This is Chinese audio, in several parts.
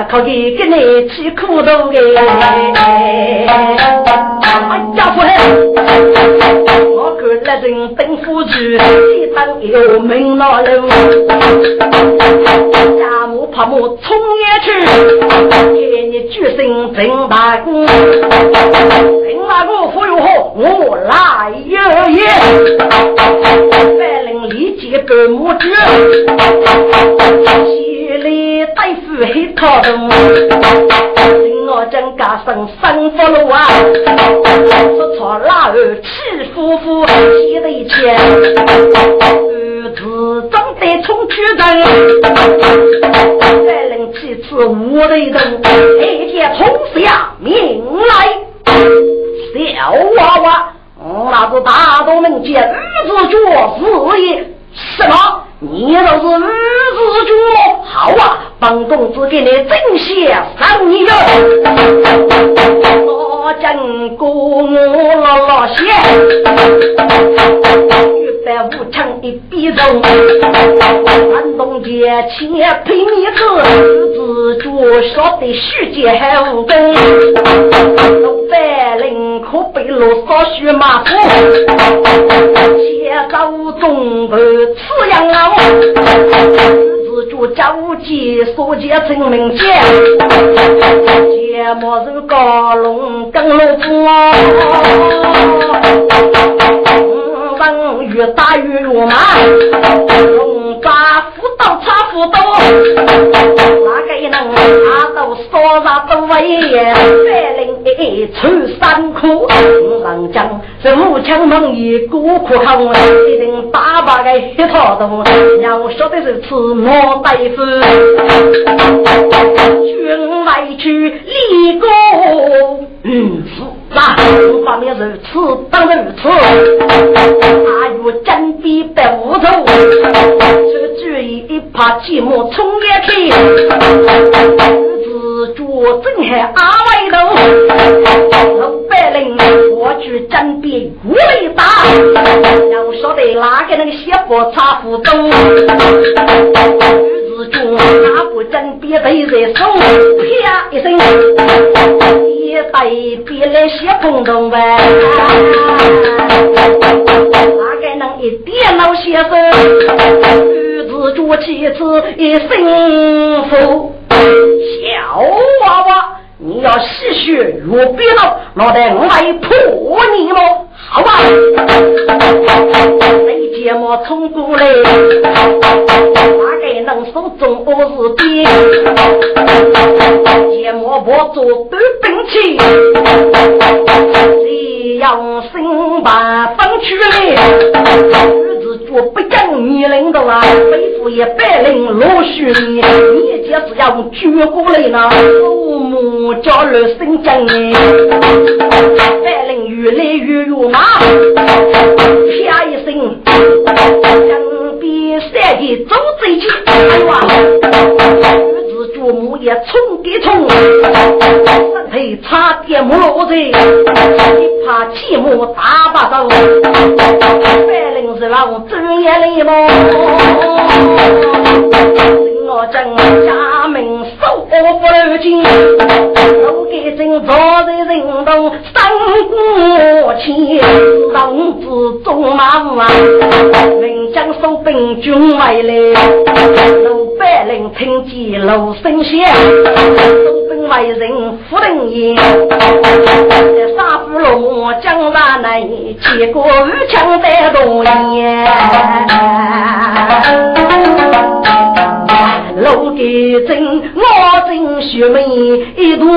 了些，可以给你吃苦头的，哎呀喂！来人。等夫主，一等有门老路，家母怕母冲也去，给你举身真大功，真大功夫又好，我来有也。白领立即给母主，西里大夫黑套头。我正家生生福禄啊，说错老儿气夫妇气得钱，儿子长得冲去人，再能几次无雷动，一天冲下命来，小娃娃，那是大东门见儿子做事业，什么？你倒是儿子主，好啊！本公子给你正些赏你哟。我真过我老老些，玉白无常一笔肉，山东街千配米子，儿子主说的世界还无根。老白领可被罗少许马虎，且走中头吃羊肉。自主交接所见真名节，节目是高龙跟老虎，风雨大雨如麻，龙抓斧刀插斧刀。能拿到少杀不为，白领穿山裤，能将这武枪猛一孤苦扛，一定打把个一套东，要说的是吃毛大夫，军外去立功，嗯，是那方面如此当如此，阿玉真比白无头，这个主意一怕寂寞冲也去。自主正海阿外头，老百姓我去争辩无力打，要晓得哪个那个小伙差不多，自主哪不争辩被人送，啪一声，一对别来小碰头呗，哪个能一点老先生？自主其次一幸福。小娃娃，你要吸血如别闹，老得我来破你喽！好吧，你节目冲过来，大概能手中我是兵，节目我做短兵器，这样身把分出来。我不讲你领导啊，背负一百零六十年，你就是要举过来呢。父母叫了声真，百领越来越肉麻，啪一声，边三个走贼去，哎呀！父母也冲给冲，身体差点没落在，一怕寂寞打把刀，白领是老睁眼泪么？我正家门守不紧，我给正坐在人中三姑前，龙子中马啊，人将收兵军外来，路百灵听见锣声响，收兵外人夫人言，杀夫罗江山内，结果枪在多年。楼给真，我真学妹一朵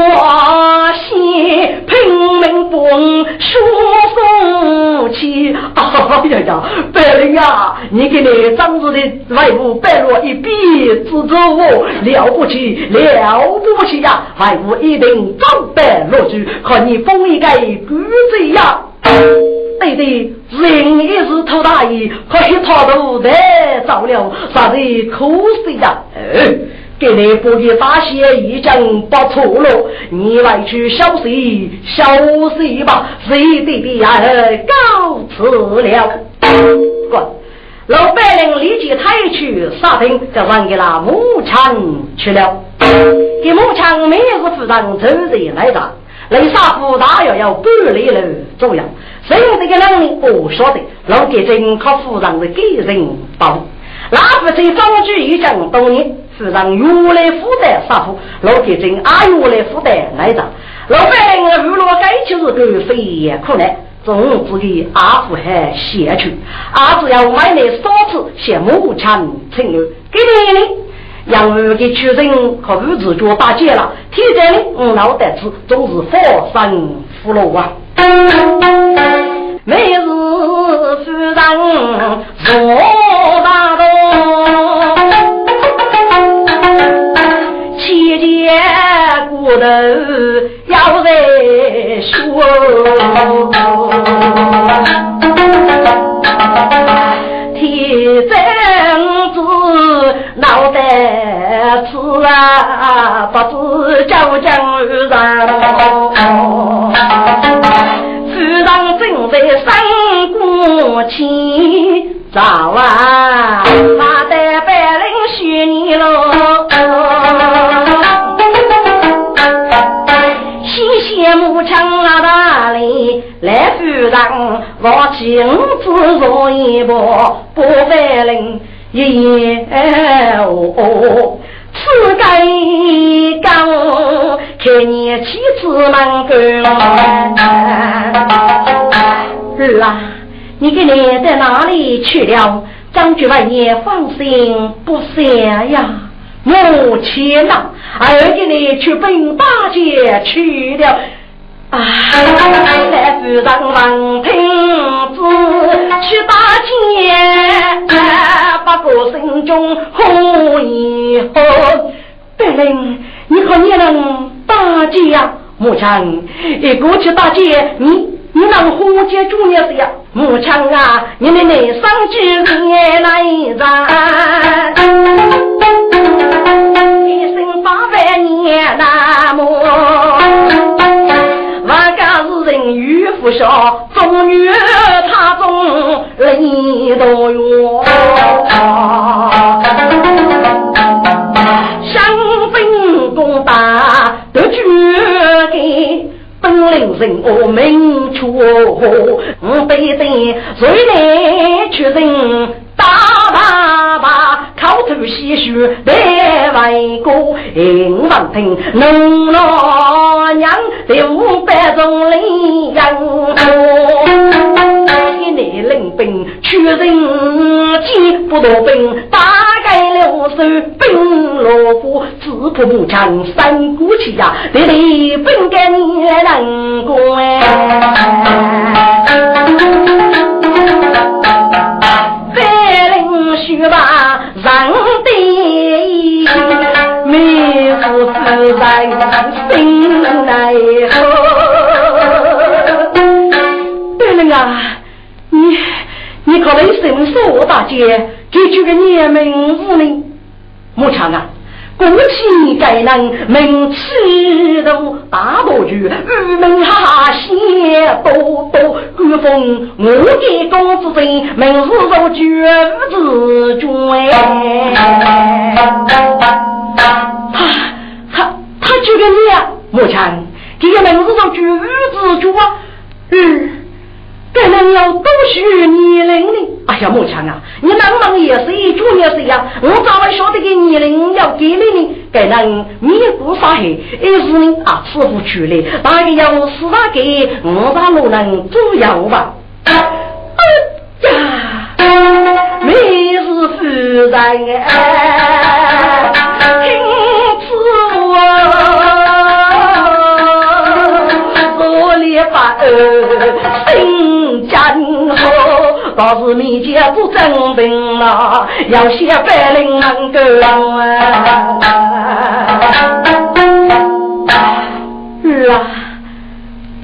线，拼命帮书送去。哎呀呀，白灵啊，你给你长子的外母白落一笔，支持我了不起，了不起呀！外母一定早白落去，看你封一个官子呀！对对，人也是偷大意，可惜他都太早了，啥子苦水呀？给你不给大写已经不错了，你来去消息消息吧，谁的的呀？告辞了。滚！老百姓立即抬去杀听，就让给了牧场去了。给牧场每日夫人走人来打，雷杀夫大约要半里路左右。谁有这个能力？我晓得。老给真靠夫人的给人帮。那不在张居一讲多年，是让原来负担杀夫，老给真阿原来负担来着。老百姓如若该就是个非也可能，总之给阿富还写去。阿子要买来少次向母亲承诺，给你呢。养儿给出人和儿子做打劫了，天在呢，我老得子总是佛生福禄啊。每日夫人坐大堂，七节骨头要在说，啊，不知叫将人。正在三过前，早啊，马得百灵许你喽。谢谢母亲啊，大礼来夫人，我亲自做一包，不百灵一言哦。此该讲，看你妻子能够。儿啊，你给你在哪里去了？张局外也放心不下呀。母亲呐，儿给你去奔大姐去了。啊，来夫人王听子去大街，不过心中何以何？白灵，你可你能大姐呀？母亲，你过去大姐，你。你能火接主业是呀？母亲啊，你们内上几年来战，一生八百年那么，不孝，终于他中泪多冤，想分公大得绝给。本领人我明处，我背得谁来确认？大爸爸口吐鲜血为国，银王听农老娘的五百种力量，一年领兵确认几不多兵，大概了手兵落户，自破不强三股气呀，得力本该你能去自在心内呵。对了啊，你你可能什么说大姐，给这个年名无名，木强啊。恭喜该能名气都大多聚，玉门哈谢多多，官封我的公子尊，名字如绝子尊。他他他就跟你啊，母亲，这个名字叫绝子尊啊，嗯。该能要多许年龄呢？哎呀，母亲啊，你能不能也是一主也是呀？我早晚晓得个年龄要给你呢，该能面不杀黑，一是呢啊，师傅去了，大概要四大给五大路能左右吧。哎呀，每日夫人哎，里把心真好，倒是面前不正定了，要写百灵能够啊是啊，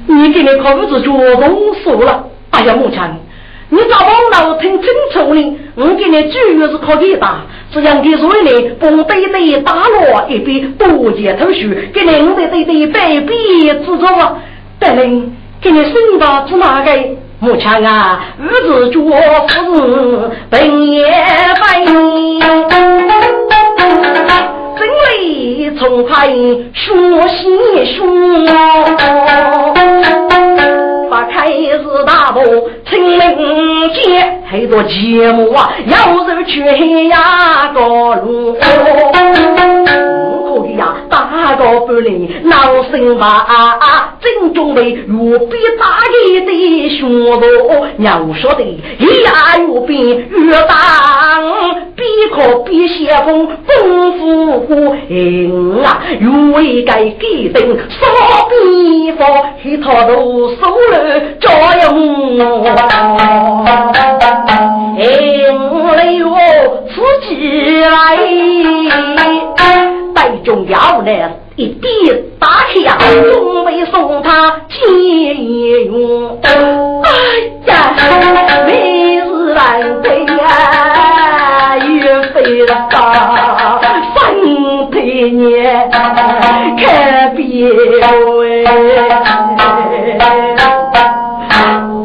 你给你考子做动手了。哎呀，母亲，你咋忘了听清楚呢？我给你主要是靠你打，这样给所有人不对对打落一笔多接头绪，给你我对对对百比制作。得嘞，给你送到是哪个？母亲啊，儿子做夫人本也白，真理从派学习学。发开是大步，清明节很多节目啊，要是去呀个路。可以呀，打个不灵，闹心吧？正准备预备打一的学路，要说的一呀预备越打，必可必先锋功夫过硬啊，预该给定啥地方，一套都收了作用。哎呦，自己来。最重要的，一笔打开呀，准备送他解用。哎呀，每日难归呀，岳飞了啊，三百年可别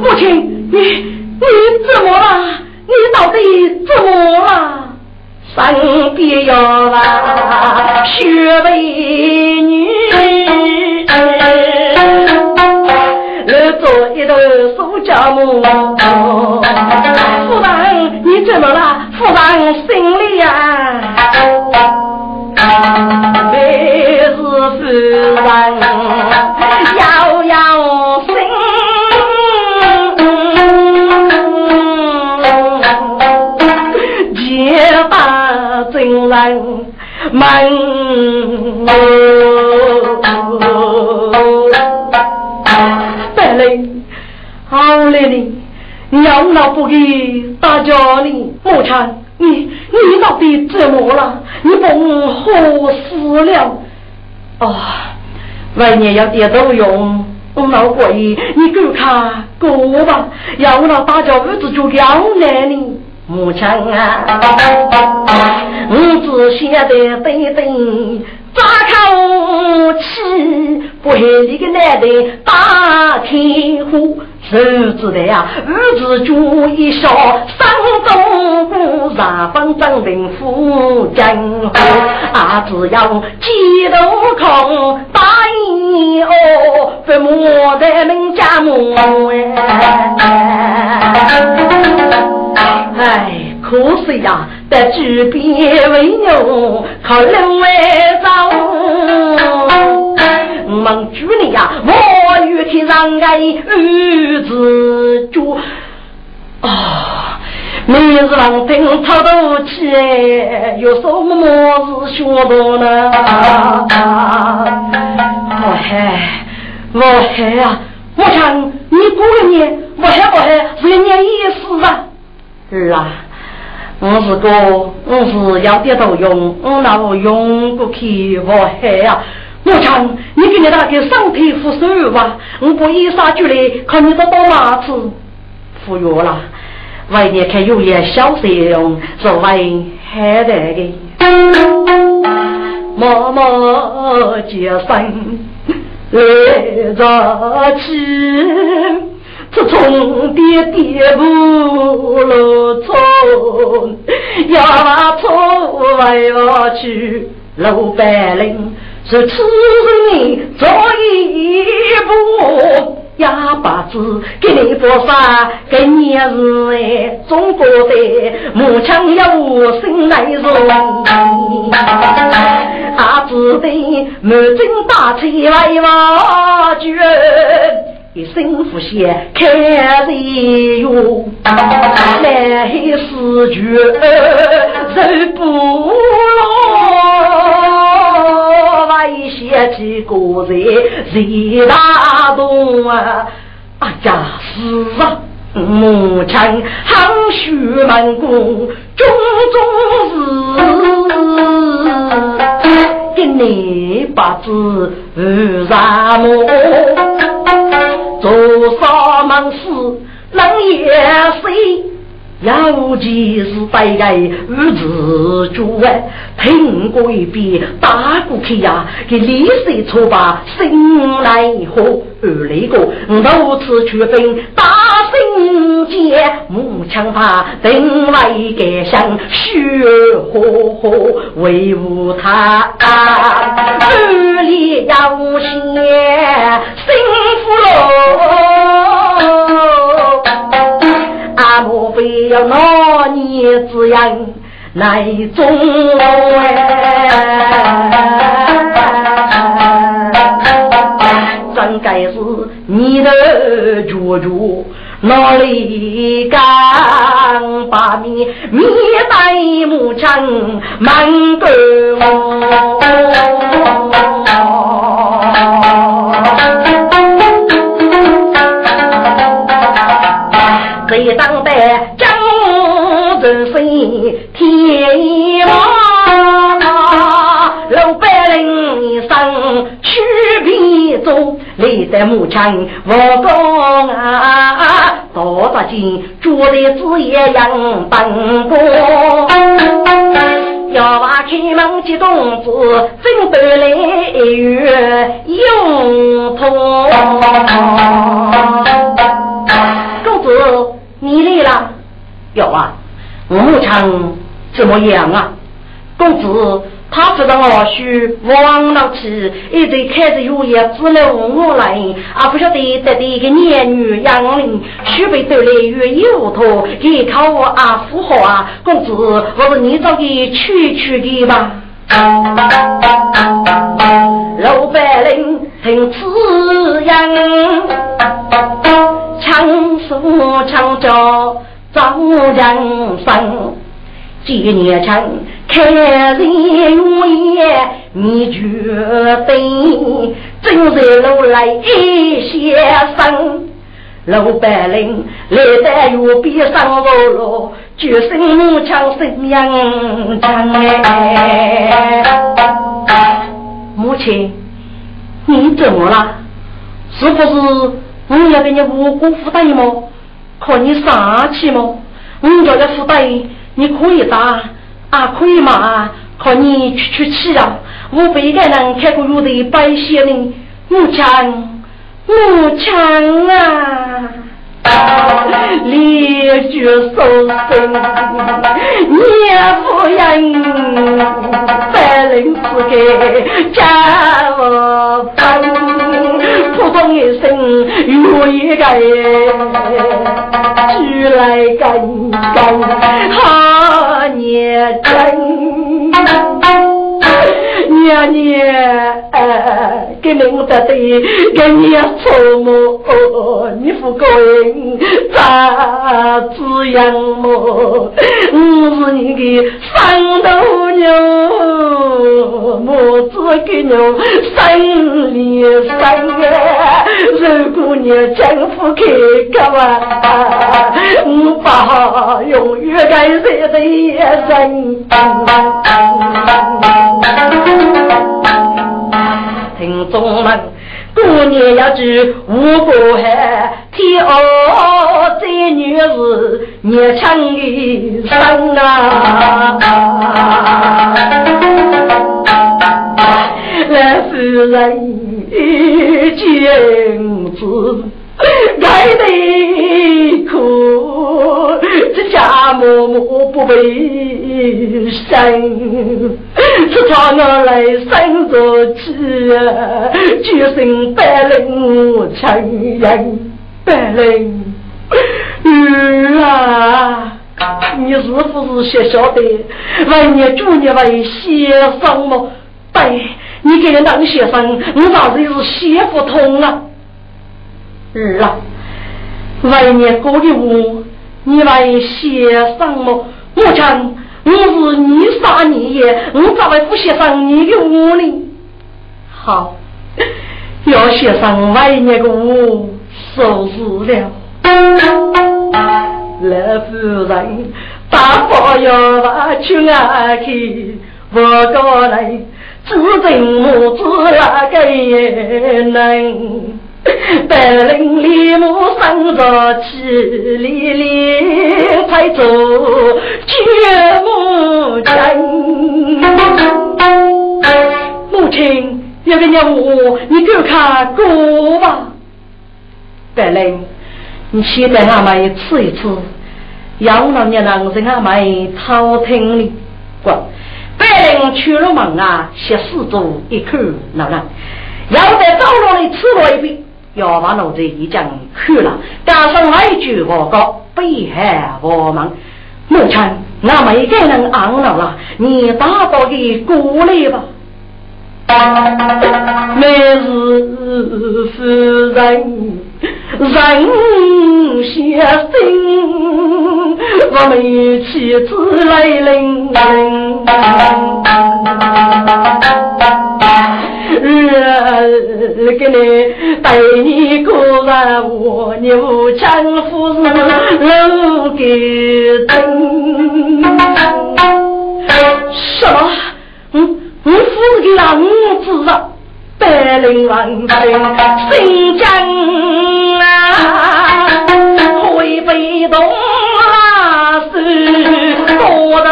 父亲，你你怎么了？你到底怎么了？身边有那雪美女，来做一头苏家母。夫人，你怎么了？夫人心里呀，每是夫人人们，白灵，好嘞你，要老不给大家你，母亲，你你到底怎么了？你不何死了？啊，外面要点都用，我老鬼，你给看过吧，要老大家日子就要难你。母亲啊，我只晓得对对，扎口气，不害你个男的打天虎，谁知道呀？儿子就一笑，山东不上方正平富江湖，啊，只要几头空打一哦，不莫在门家门哎。哎，可惜呀，得举鞭为牛，靠人为走。我们主里呀，我与天上爱儿子住啊，每日望听操刀起，有什么事学到呢？我嗨，我嗨呀！我想你过年，我嗨我嗨，是一年一事啊。是啊，我是个，我是要点头用，我那我用不去我黑呀！我讲，你给你那个身体扶手吧，我不一杀就来，看你这多麻子服药了。外面看有些小费用，作为害得的，默默结生来着去。自从爹爹不路走，要走还要去老白领，是此人做一步，也把子给你佛啥？给你是哎，中国的母亲有心来容。阿子的满襟大气来挖掘，一身腐血开人哟，来死绝人不落，外写几个人谁打动啊？哎呀，是啊，母亲含蓄满宫，种种事。给你把子染么？多少往事冷夜飞。尤其是大概日子久哎，听过一遍打过去呀，给历史错把心来和二那个如此去分打心结，木枪怕定来改想血火火维护他，日里要些幸福喽。要拿你滋养来中哎？真该是你的舅舅哪里敢把你灭在牧场满沟？谁当得中，立在牧场我讲啊，多大劲，做的子也样办过。要把开门接动子，真得来月用通。公子。你来了，有啊，牧场怎么样啊？公子，他知道我许王老七一直开着药业只来问我来，啊不晓得得的一个年女杨林，许被得来越有头，给靠我啊富豪啊！公子，我是你找的去去的吧？老百姓听此言。强说强叫早人生，几年前开人月你决定正在路来一些生，老百姓来得又比上路路，决心强生命强哎！母亲，你怎么了？是不是？我要给你五谷负担吗？看你啥气吗？我叫的负担你可以打啊，可以骂，靠你出出气啊！我被个人开过路的百姓呢，我强，我强啊！烈酒收声，年夫人，百灵之给家我分，普通一生有一个，举来干干好年真。娘娘，给领得的，给你父母，你不高兴咋子样么？我是你的三头牛，母子给牛生里生啊！如果你丈夫开个玩我把永远该热的人。听众们，过年要聚五个海，天哦，这女是年轻的生啊！来夫人见子，爱得苦，这家默默不为生。是他我来生着气，决心百灵无情人，百人，儿啊，你是？不是？学晓得？万年祝你为先生么？对，你给人当先生，你咋子是写不通啊？儿啊，万年过的我，你为先生么？我讲我是你杀你也，我咋会不先生你的我呢？好。要写上外那个我收拾了，老夫人大伯要把去啊去，我个人只认母子那个人，白领里母生着气哩哩，才做绝母亲，母亲。要给你我，你给我看过吧。白灵，你期待俺们吃一吃，要让你能让俺们偷听的。滚！白灵出了门啊，先四周一口老人，要在走廊里吃了一遍，要把脑子一讲去了，加上来一句我告北海我们母亲，俺们一个人安了了，你打包给过来吧。每日夫人人先生，我们妻子来临。儿给你带你过人我牛强夫是老给等。什么？嗯？我是个浪子啊，百灵万兵新疆啊，会被动啊是多动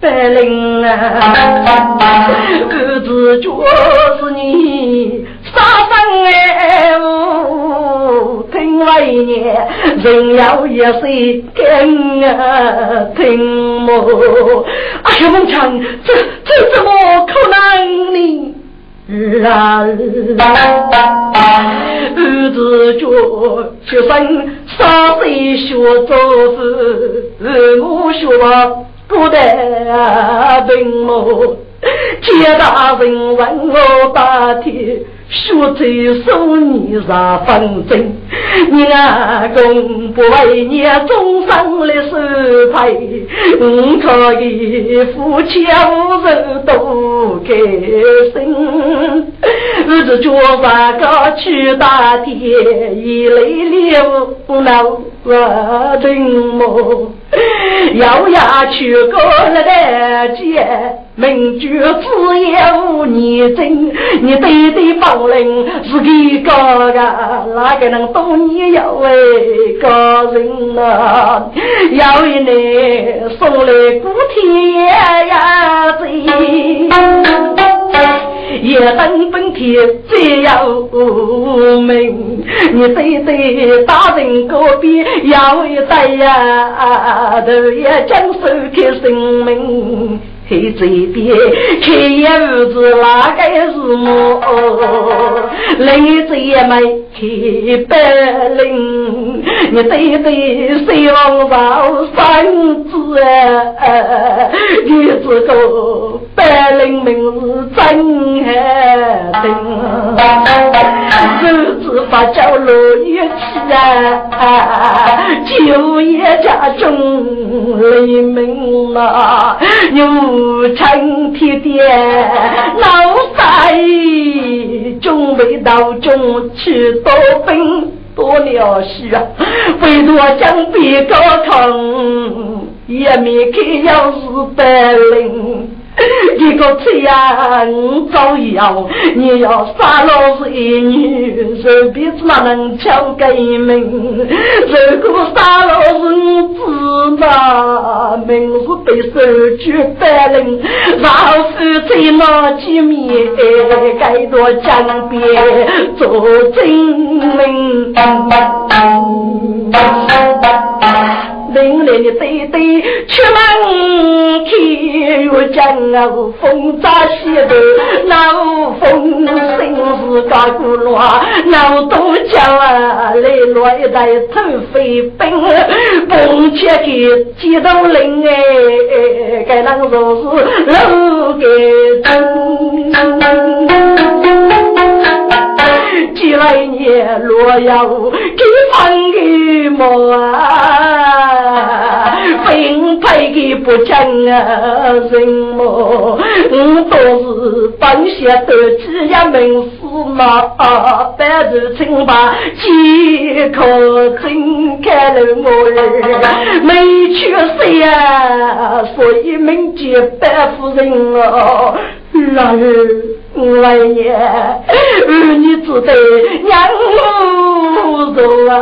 白灵啊，儿子就是你杀生哎。听为年，人要一岁听啊听么？哎呀，孟强，这这怎么可能呢？儿啊儿子叫学生三岁学做事，我学不得病么？见大人问我白天。学在手，你啥风筝？你阿公不为你终生的收配，我可以夫妻无人多开心。儿子脚上高去大地，一泪流脑我怎么？咬牙去过了的街。名句只有你真，你对对方人是给个个，哪个能懂你要为个人呐？要一年送来古天呀子，一等本天最要命，你对对大人隔壁要一代呀，都要将手开生命。开嘴边，开一屋子哪个是我？另一也没开白领，你对对谁王朝三子啊？你这个白领名字真好听，日子发叫落一起啊，就业家中黎明了，有。成天的老三，准备到中去多兵，多了事啊！为多将别个坑，也没看要是白领。一个这样造谣，你要杀了是一女，这辈子哪能敲开门？如果杀了是子那命是被收去白领，老夫在那见面，该多江边做证明。凛冽的对对，出门去又将我风扎西头，那风声是高鼓乱，那都叫啊来落一袋土飞奔，蹦起去几道林哎，该那个是楼给真。几来年洛阳给放给么啊？分配给不讲啊人。么？我都是本县的几呀门司嘛，白日清白几可真看了我儿没去世呀，所以名叫白夫人。哦。老儿，我来年儿女只得娘母肉啊，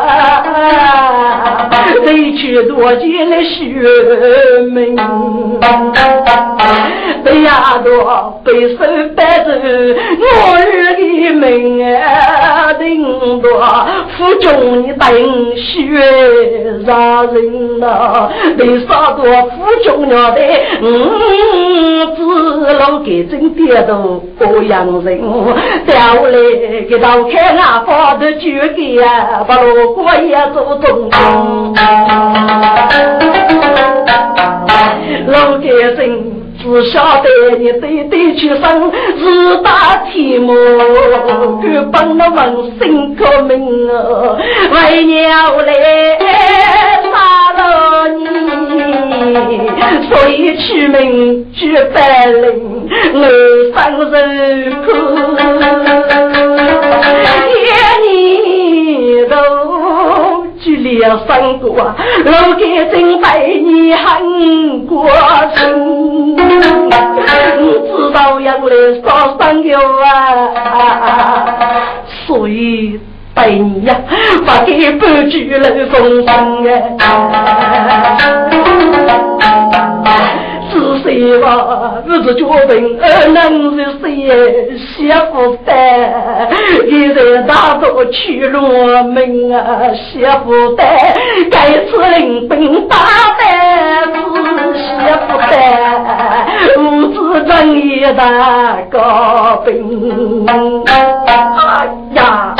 委屈多见了血命。被丫头背手带走我儿的命啊，顶多腹中的等血杀人呐，被杀多腹中了的嗯，子老给真跌倒过洋人，掉来给刀开啊，发的酒给啊，把罗锅也做中中，老给人。只晓得你对对出生是大天魔，敢帮我们心革命啊！为娘来杀了你，所以取名叫白灵，我生人苦，要。三个，老给真被你恨过深。知道要来烧山药啊，所以对你呀，把给半句来封神啊。谁吧？我是决定，二能是谁？媳妇带，你在大道去罗门啊！媳妇带，该次领兵打的是媳妇带，五子正义大高兵。哎呀，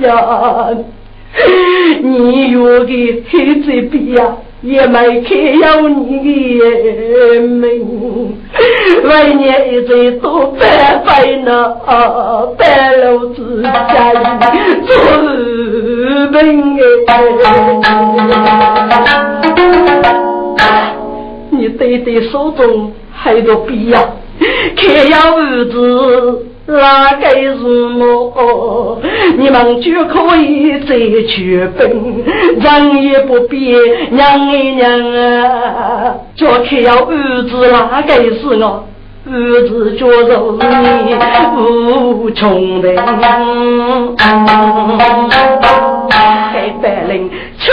呀，你有的黑嘴皮呀！也没看要你的命，为年一岁多白费呢，白老子家做病哎，你对对手中还多笔呀，看要儿子。哪个是我？你们就可以再去奔，人也不必娘哎娘啊！就看要儿子哪个是我？儿子就是你无穷的。黑白领出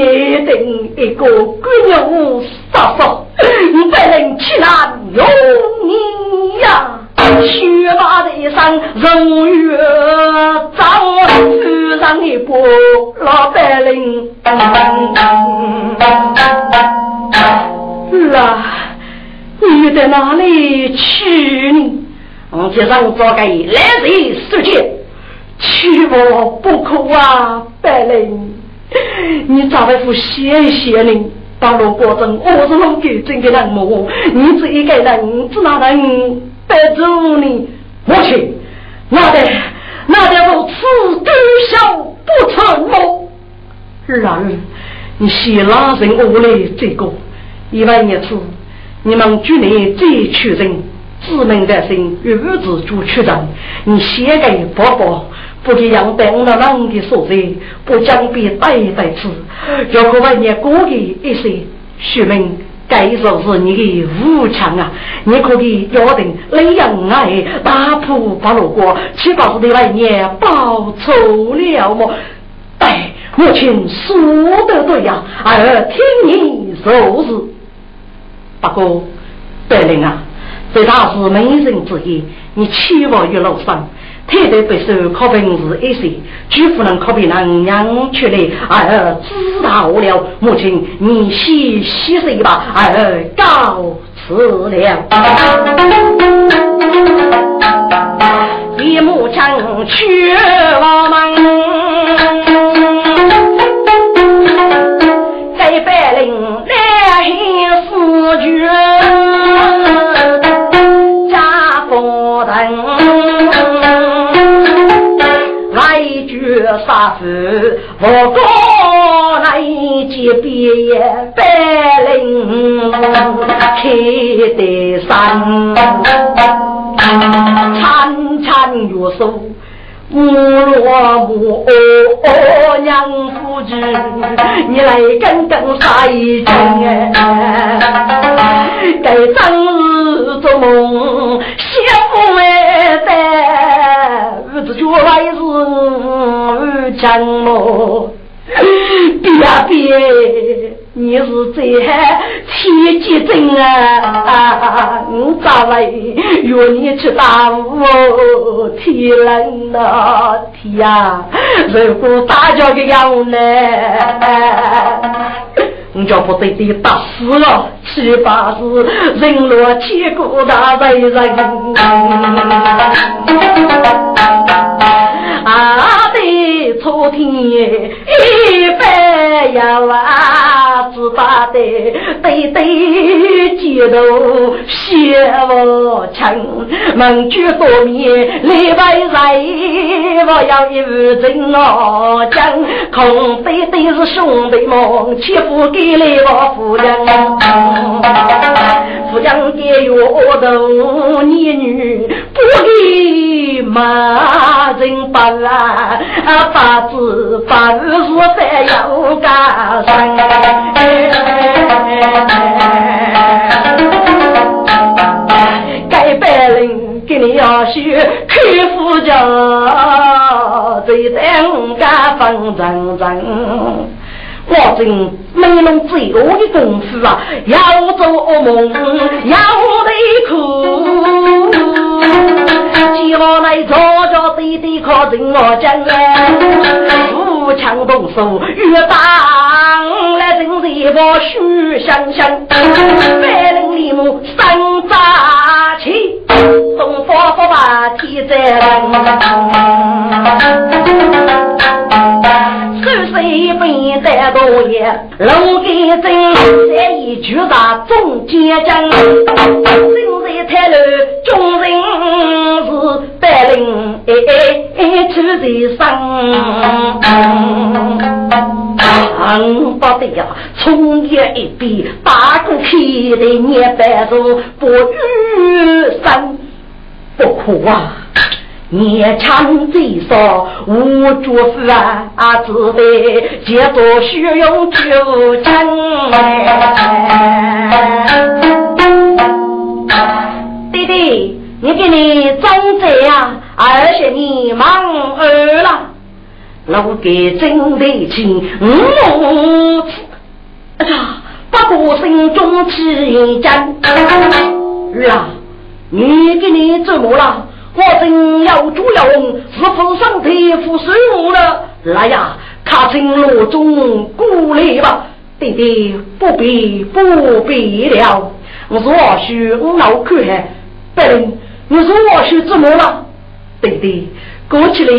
你等一个闺女杀手，不能欺难用你呀！雪马的一声荣誉长，遇上一波老百姓。啊，你在哪里去呢？我天上早该来人收钱，去我不可啊，百灵，你找大夫歇一歇呢？到了过程，我是老给真的人么？你这一个人，只哪能白住呢？母亲，那得那得我此胆小不成么？然而，你先拉人我来这个？一万一次，你们局内最缺人。自门在心，与子主取人。你写给宝宝，不给杨白我那郎的所在，不将被带带吃。如果问你过给一些，说明该说是你的武强啊！你可以约定雷阳爱打破八路过，七八十的来年报错了么？哎，母亲说的对呀，儿听你说是。不过，白灵啊。这他是美人之一，你期望于楼上，太太不受可本事一些，举夫人可比能娘出来，儿知道了。母亲，你洗洗睡吧，儿告辞了。李母亲去我门，杀子，我哥来接边白领开得山，潺潺月收，木罗木哦娘夫子，你来跟跟杀一阵哎，该正日做梦，媳妇哎在，日子就来日。讲么？别别，你是这天机真啊！我咋来约你去打舞？天冷了，天呀！如果大家的样呢？我叫不得的打死了，七八是人落千古大罪人。啊！的朝天一般呀，娃子打的对对街头写我情，门居多面礼拜日，我要一壶真我讲，空对对是兄弟们，欺负给了我夫人，夫人给我的女女不给骂人不啊。八字八字是非要干生，该白领给你要学开副家，最等干风阵阵。我真没弄最多的功夫啊，要做噩梦，要得苦。接下来朝朝对对靠人我讲哎，武强动手越打来人人把虚香香，百灵里木三扎起，东方不把天在手水本带多也，龙根针在一句上中间讲，正在太楼众人是白领哎哎哎出在上，恨不得呀，从夜一边打过去的年白树不遇生不苦啊。年长最少无主夫啊，只得借着虚荣求成。弟弟，你给你装贼啊！呀，而且你忙儿了，老给真得清，嗯，哎呀，不过心中起战，儿啊，你给你怎么了？我正要主要是否上天赋水我了？来呀，卡成罗中鼓励吧，弟弟不必不必了。我说我许我脑壳还白人，你说我许怎么了？弟弟，过起来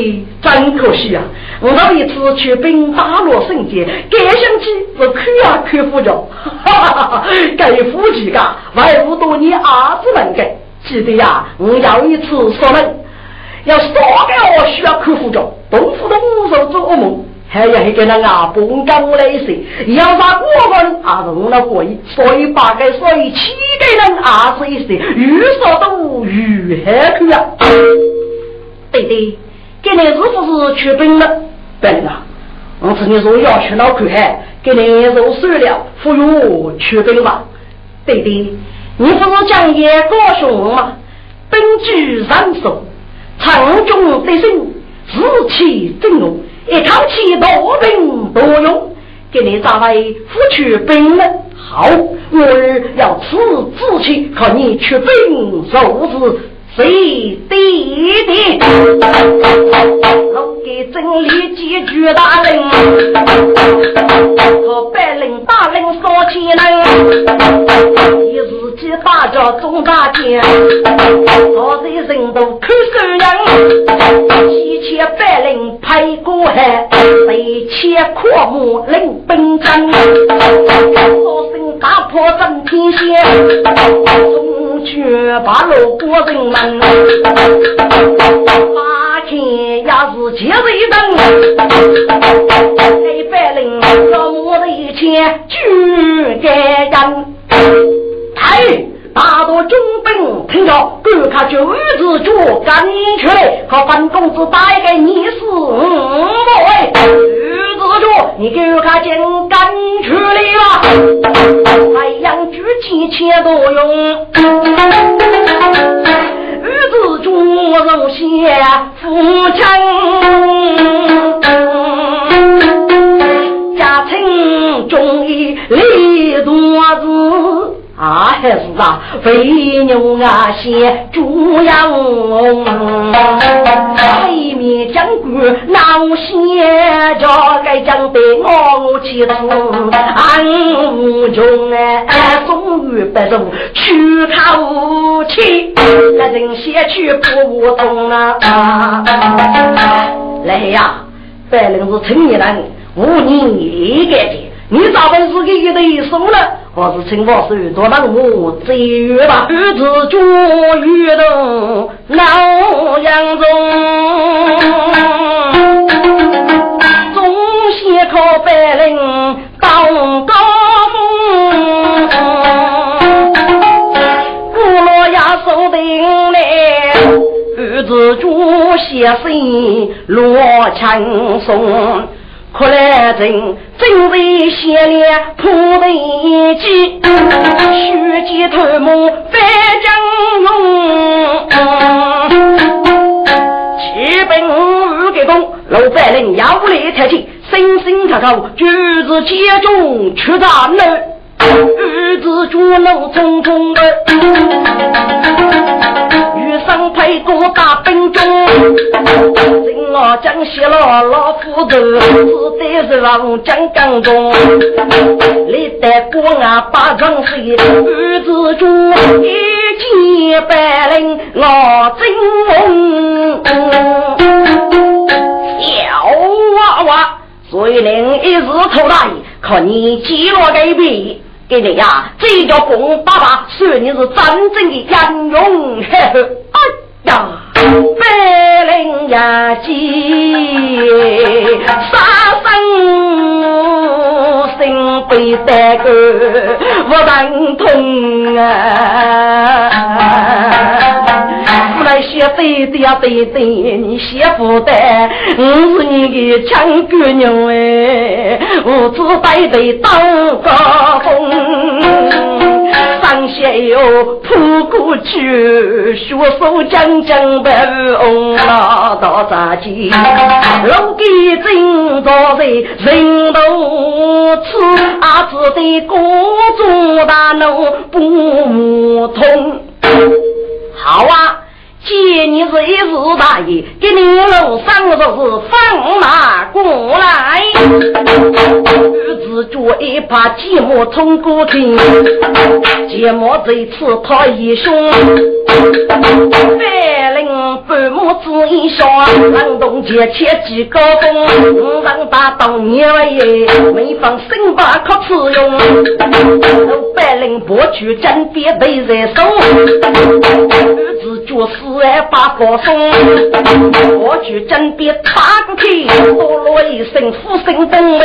真可惜啊！我那一次去兵打落圣节，感想起是看啊看夫着，哈哈哈哈！给夫妻家外无多你儿子能给。记得呀，我有一次说了，要少给我需要看护着，东府的五手做噩梦，还要给那阿公跟我来说，要啥过分啊？是我那过意，所以把个所以七个人啊是一些，越说都越害去啊。对对，给你是不是去兵了？对了，我曾经说要去老看海，给你就算了，不如去兵吧。对对。你不是讲叶高雄吗？本具人手，长中得胜，士气振勇，一口气多兵多勇，给你咋位夫去兵了？好，我儿要此志气，靠你去兵受之。谁弟弟，弄给真理几句大人，和白领大人说起来，一日几大叫中大件，好些人都看手人，西切白领拍过海，北切阔木领兵阵，好生打破震天线。去把路过人们，马钱也是接人等，一百零个我的一千举该人，哎，大多中兵听着，赶快就日子就赶出来，和本公子带给你是五位。子主，你给我看见赶出来了！太阳举起千多用，儿子主肉些富强，家庭中义立多子。啊，还是啊，肥牛啊，些猪羊，黑面将官闹些着，该将得我去处，安无穷哎，终于不如去他武器，那人先去不动啊！来呀，本人是青年人，无你干的。你咋本是给给的送了？我是请我手做任务，这月吧，日子就遇到老杨中，总先靠白领当高峰，古老也收定来，日子就写信落轻松。可来真真为先烈破危机，血气头目翻江龙。七百五个功，老百姓要来才去，生生他口就是接中出大难。日子住路匆匆的，遇上配过大兵中，今我将谢了老夫子，只得是王将刚中，历代国啊把仗谁？日子住一见百灵我真红，小娃娃虽然一时头大，可你记落个笔。给你呀，这叫公爸爸，说你是真正的英勇。哎呀，百灵呀，鸡杀生心被带个不认同啊！写对的呀对对，你写不得，我是你的强姑娘哎，我只带队当高峰，上上写哟扑过去，血手将将被拉到杂技，老给正坐在人头吃，阿子的各种大怒不通。好啊！见你是一日大爷，给你路上着是放马过来。儿子脚一把寂寞冲过听，寂寞在此他一生。半母子一笑，冷冻结切几高峰，让大当年为没放身把可吃用。白领剥去真别被人送，儿子脚是。来把高松，我去真边打过去，哆啰一声，呼声动哎。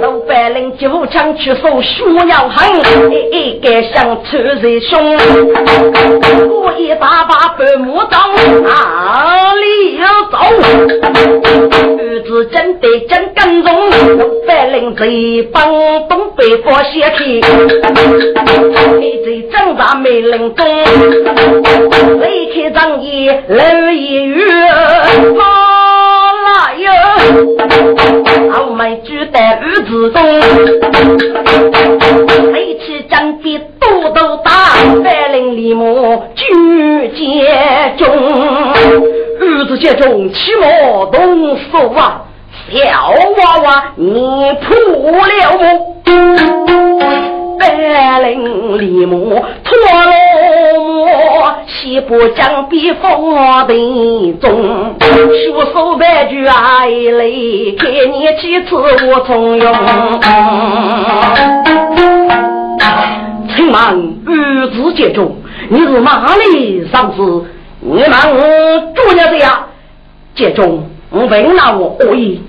老白领就枪去手，胸要狠，一个想出人胸。一把把白木刀，哪里要走？儿子真得真跟踪，白领贼帮东北过血气，你这正大没人懂。雷开张眼，楼一月，哟！我们举得儿子中，雷起张笔多多大，白领立马举剑中，儿子剑中起码动手啊！小娃娃，你破了？白领立马脱了西部将笔锋的中，血手白驹爱泪，看你几次我从容。请问儿子接中，你是哪里上司？你问我主要的呀？接中，我问了我恶意。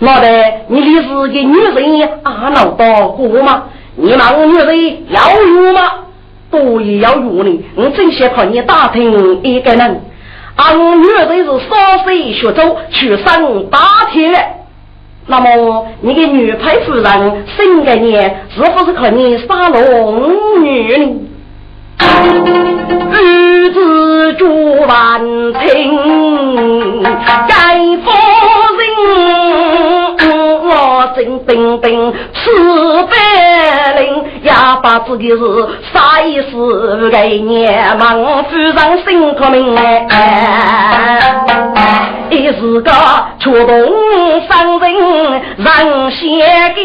老得你的是个女人阿闹到过吗？你问女人要用吗？不也要用呢？我真想看你打听一个人。俺女人是少岁学走去上大天。那么你的女配夫人生个年是不是靠你杀龙女呢？儿子朱万平，我真冰冰吃白领，也把自己是啥意思给年忙夫人心可明哎，一是个触动伤人让血给，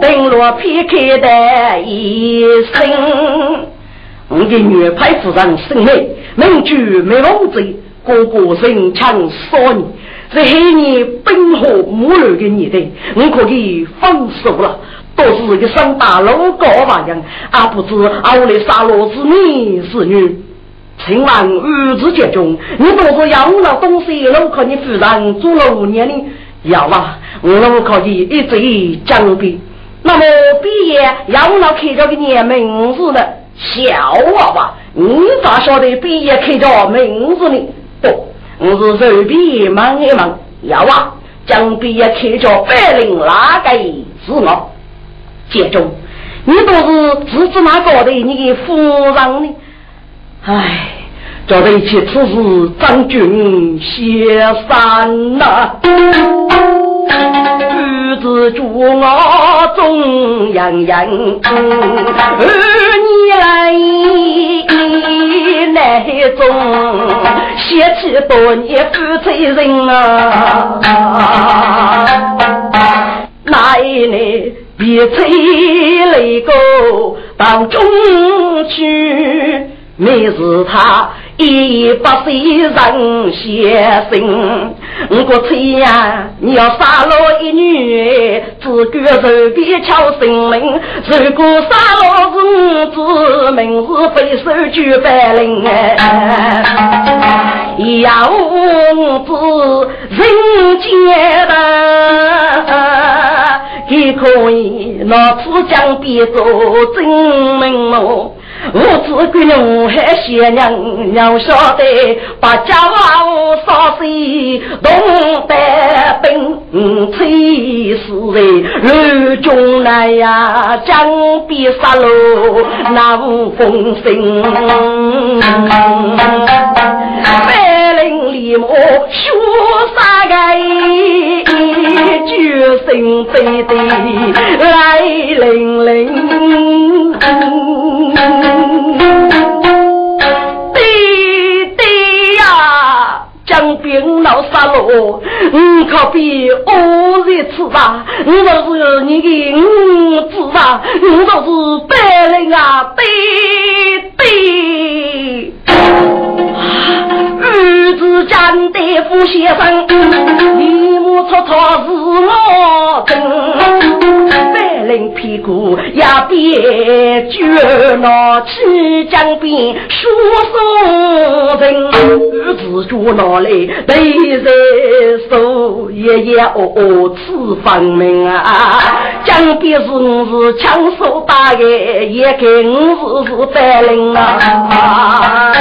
登落劈开的一生，我的女派夫人生美，名句没忘记。哥哥人强少年，这黑年奔河母女的年代，我可以放手了。都是个上大路高玩意，啊不知我来杀老子你是女？请问儿子家中，你都是养老东西，我可你夫人做了五年呢？要啊，我可以一直讲的。那么毕业养老开着个年名字的小娃娃，你咋晓得毕业开着名字呢？不，我是随便问一问，要啊，将毕业开着白领哪个是我？接中，你都是自己哪个的？你的夫人呢？唉，这得去此事张军先生呐。儿子祝我中洋洋，儿你来来中，写起多年负责人啊，那一年别催泪沟当中去，没是他。一百岁人先生，我催呀！你要杀了一女，只管随便敲性命。如果杀了儿子，明日被手举白领哎！要子人间的，也可以拿此枪别做证明喽。我只管我还贤娘娘晓得，把家务烧水，东北兵吹死人，如中来呀，江边杀戮那无风声，百灵里莫学啥个，决心背的来零零。对对呀，将兵闹杀戮，你可别恶日吃吧，你都是你的儿子啊，你都是白人啊，对对。儿子江大夫先生，你莫错错是我真。领屁股也别绝拿起江边说送人，自主拿来对在手，爷爷哦哦此分明啊！江边是是枪手打的，也跟是是白领啊！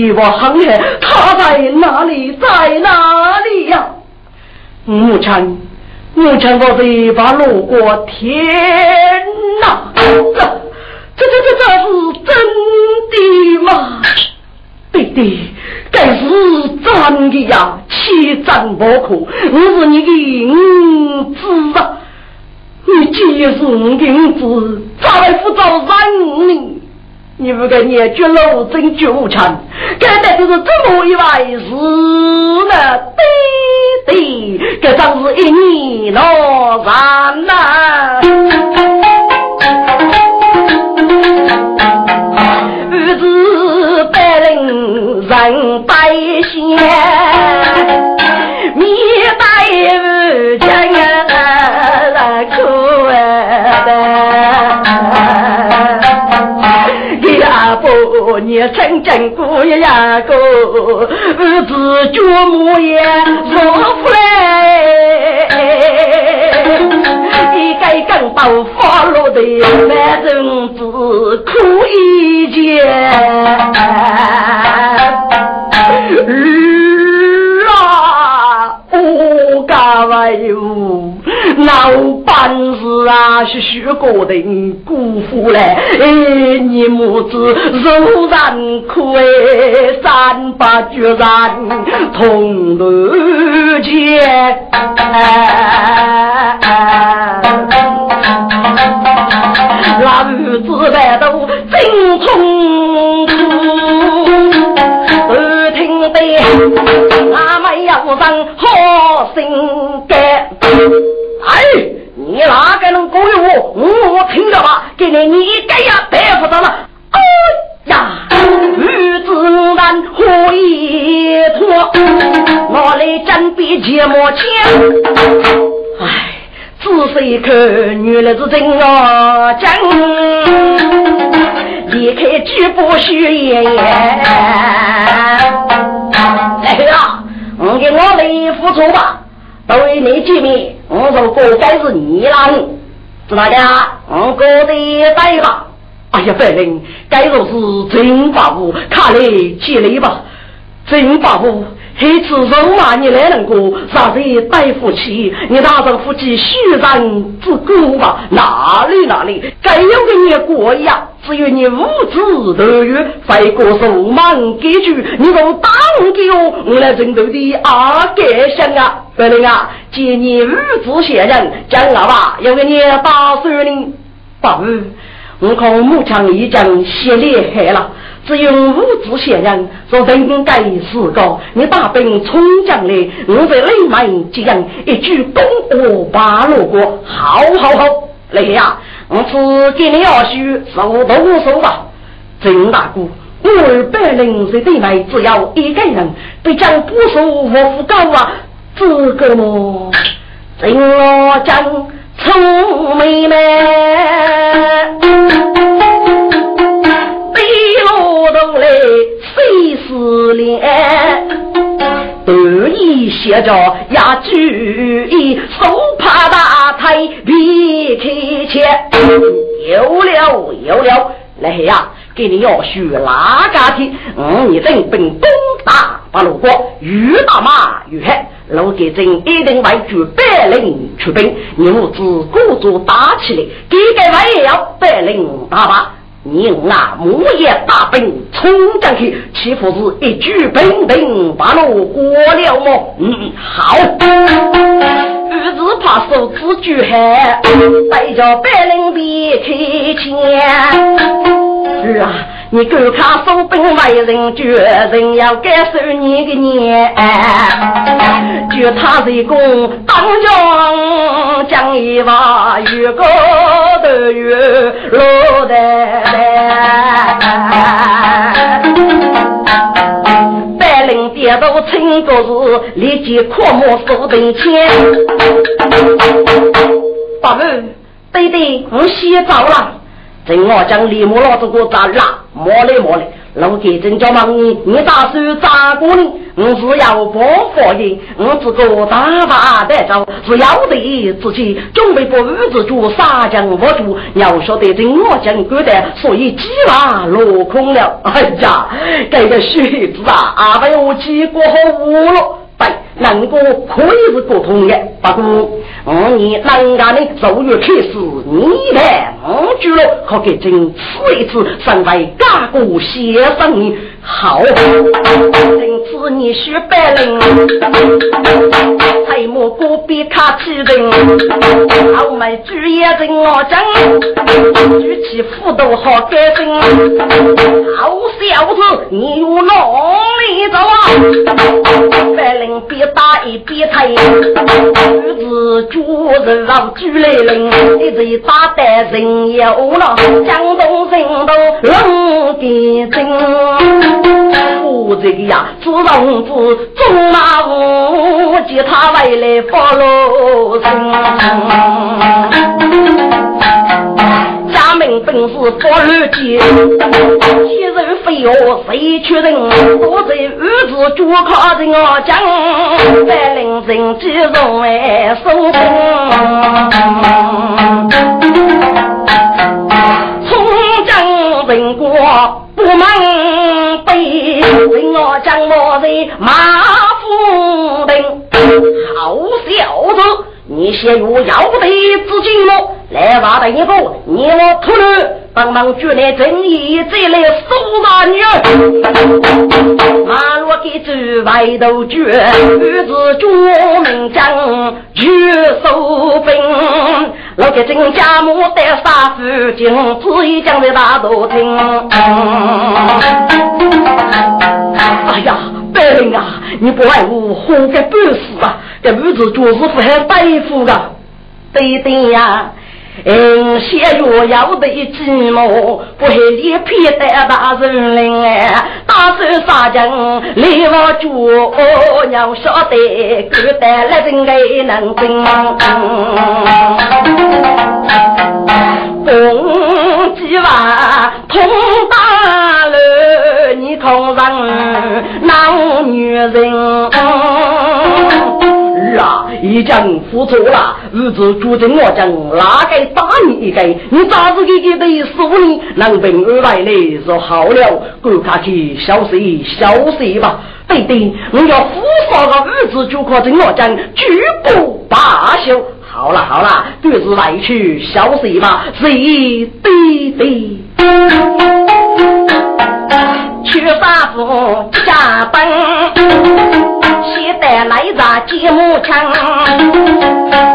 匠上帝我航海，他在哪里？在哪里呀？母亲，母亲我这把路过天哪！这这这这是真的吗？弟弟，该是真的呀，千真不可。我是你的儿子啊！你既是我的儿子，咋来不找人呢？你不该念绝路真纠缠，该的就是这么一回事呢？对对，这真是一年老三呐！儿子百人人百仙，面带无啊，你真正过呀个，儿子舅母也说出来，一该刚到发落的男人只苦一件。哎呦，老板事啊是虚过的，辜负了哎，你母子柔然可哎，三八决然同路见。那日子来都真痛我？我听着吧，给你你该呀，白不着了。哎呀，女子难活一脱，我来真比芥末强。哎，仔细看，原来是真啊真，离开举步虚言。来呀，我给我来付出吧。都为你见面，我说哥该是你啦，知道的？我哥的对吧。哎呀，反正该说是真把握，看来接来吧，真把握。这次肉麻你来能过，啥子带夫妻？你拿着夫妻虚然之过吧？哪里哪里，该有的你过呀。只有你无知得月，飞过手忙给去，你都当给我，我来争斗的阿盖想啊！不能啊，见你无知闲人，讲老吧，要给你打死你。不，我看木匠已经写厉害了。只有五子贤人说人该是个，你大兵冲将来，我在内门这样一句东过八路过，好好好，来呀，我是给你二叔手动手吧，郑大哥。二百零岁的内只要一个人，比将不说我夫高啊，这个么？真我将聪妹妹，背罗头来谁是脸？得意写着呀主意，手帕大腿别开切，有了有了，来呀！给你要学哪家的？嗯，你正兵攻打八路国，越打马越黑。老给朕一定为举百灵出兵，你母子鼓足打起来，给个外也要百灵打吧。你啊，木叶大兵冲上去，岂不是一举兵兵把路过了么？嗯，好。儿子怕手指举海，带着百灵别开枪。是啊，你够看手兵为人绝，人要感受你的年。就他这个当将将一把月高的月落的白领跌倒成个是立即阔莫手等前。大妹，对对，我洗澡了。等我将李木老子给我砸了，摸来摸来，老铁真叫忙你，你打算咋过呢？我是要报复的，我这个大把带走，是要得自己准备把日子做杀将我住，要晓得真我将过的，所以计划落空了。哎呀，这个学子啊，阿伯我几过好无了。能够可以是沟通的，不过五年人家的奏乐开始，你来我住了，可给朕此一次身为家国先生好，因此你学白领，才莫过别卡起人，好买主业人我讲，举起斧头好干净，好小子你有哪里走啊？白领别。打一边退，儿子主人让举来人，一直打得人有了，江东人都冷的真。我这个呀，自从子中马虎，接他回来发罗生。家门本是法律界，一人非我谁确认？我在儿子主靠人我讲，在领人几容哎收兵。从江人过不门你先有要得资金么？来挖的一个，你我出来帮忙举来正义，再来收拿女。马路给走外头举，儿子朱明将举手兵。我给郑家母带杀父亲，旨意讲在大都听。哎呀，白人啊，你不爱我，活该半死啊！这儿子做事不还对付的，对对呀。嗯，写药要得寂寞，不还一片的大人林哎，打手杀将立我主，要晓得孤单来人该能真。公鸡娃通大路，你看上那女人。啊！已经付出了，日子注定我将哪该打你一个？你咋子给给得死你？能病而来的说好了，赶快去消息消息吧！对对，我要扶上个日子就靠着我将举步罢休。好了好了，各自来去消息吧。对对对，去杀夫下班。带来着节目枪，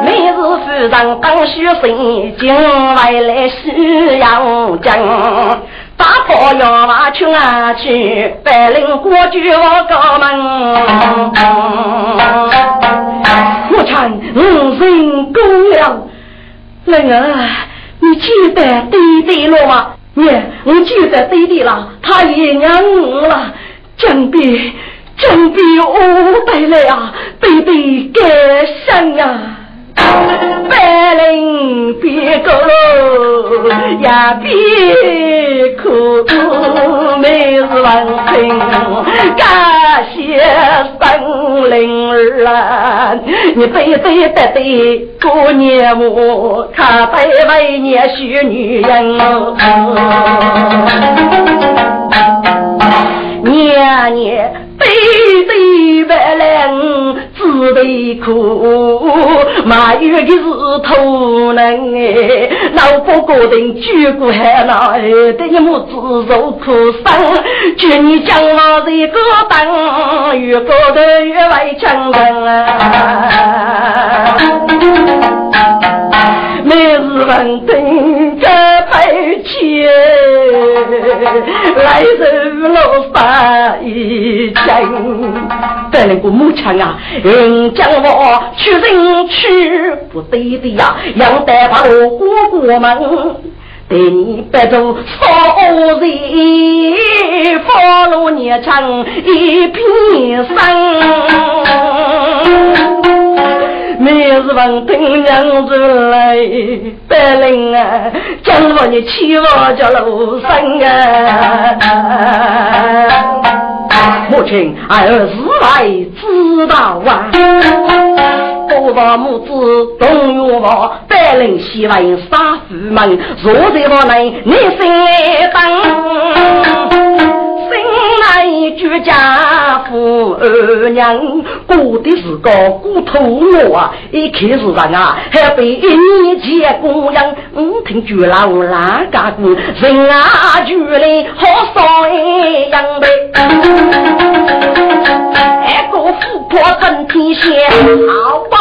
每日夫人当学生，今外来需要讲。打破要马去啊去，白领过去我高门。我唱五成功了，人儿，你记得弟弟了吗？你，我记得弟弟了，他也娘了，江边。真比我带来啊，对对感伤呀！白领别哭也别哭，每日问情感谢生灵儿啊！你对对对对过年我看对为年许女人年年。对对白领只得苦，埋怨的是土人哎，老婆个定举过海那，得一母自受苦生，劝你将我这个当，越高头越为强人啊，每日问等钱，来受老三一枪，带来个母枪啊！人将我去人去，不对的呀，要带把我过过门，对你白做少人，放了年长一片生。每日问听娘子来，白领啊，将我你欺负叫老生啊！母亲，儿是来知道啊，多少母子动员我，白领希望杀父们，坐在我内，你心当。生来居家父二娘过的是个骨头我啊，一看是人啊，还被一年前供养。我听住老那家姑，人啊住来好少一样的。哎，个富婆真天仙，好吧，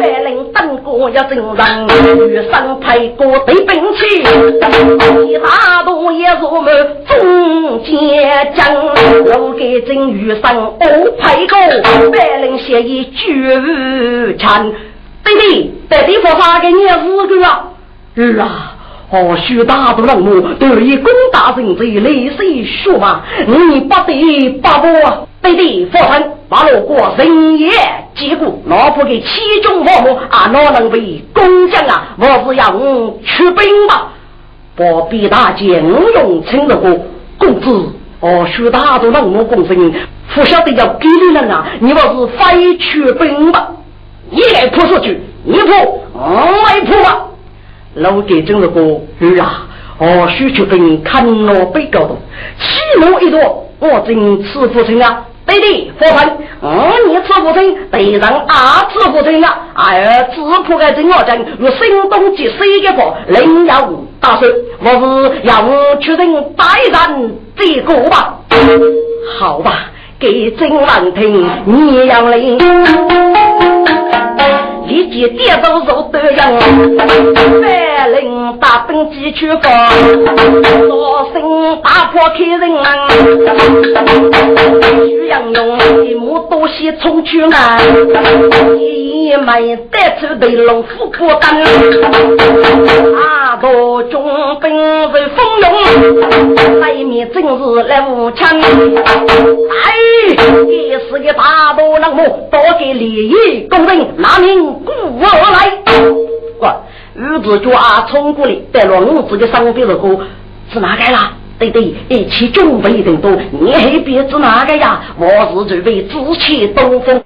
白领等过要正人，女生配过对兵器，其他都也是我们中间将。我给正遇上我配个白领协议绝产，弟弟，弟弟说啥给你四个啊？儿啊，何须大度冷漠，对于攻打人贼，泪水血嘛，你不得把我弟弟放心，把我过人也结果，老婆给七中父母啊，哪能为工匠啊？我是要我出兵嘛，不必大将用请了个公子。哦，许大都让我公正，不晓得要给你人啊！你要是非去兵吧？你来泼出去，你泼，我来扑吧。老给真了个儿啊！哦，许去兵，看我被告的，气怒一朵，我真吃不成啊！对的，伙伴，嗯，你吃不成，对人啊吃不成啊！哎呀，只扑个真我讲，我声东击西一个，另要打算，我是要我确认大人这个吧？好吧，给真难听，你要领。立即点头如得人，白领大兵几去放，老生打破开人门，徐阳勇一幕多些冲去难，一枚带出对龙虎破胆，阿多中兵是风勇，来面正是来无枪，哎，也是个大多人物，多给利益公人，拿命。故我来，我日子就啊冲过来，带了我自己上边的歌，是哪个啦？对对，一起准备的多，你还别是哪个呀？我是准备紫气东风，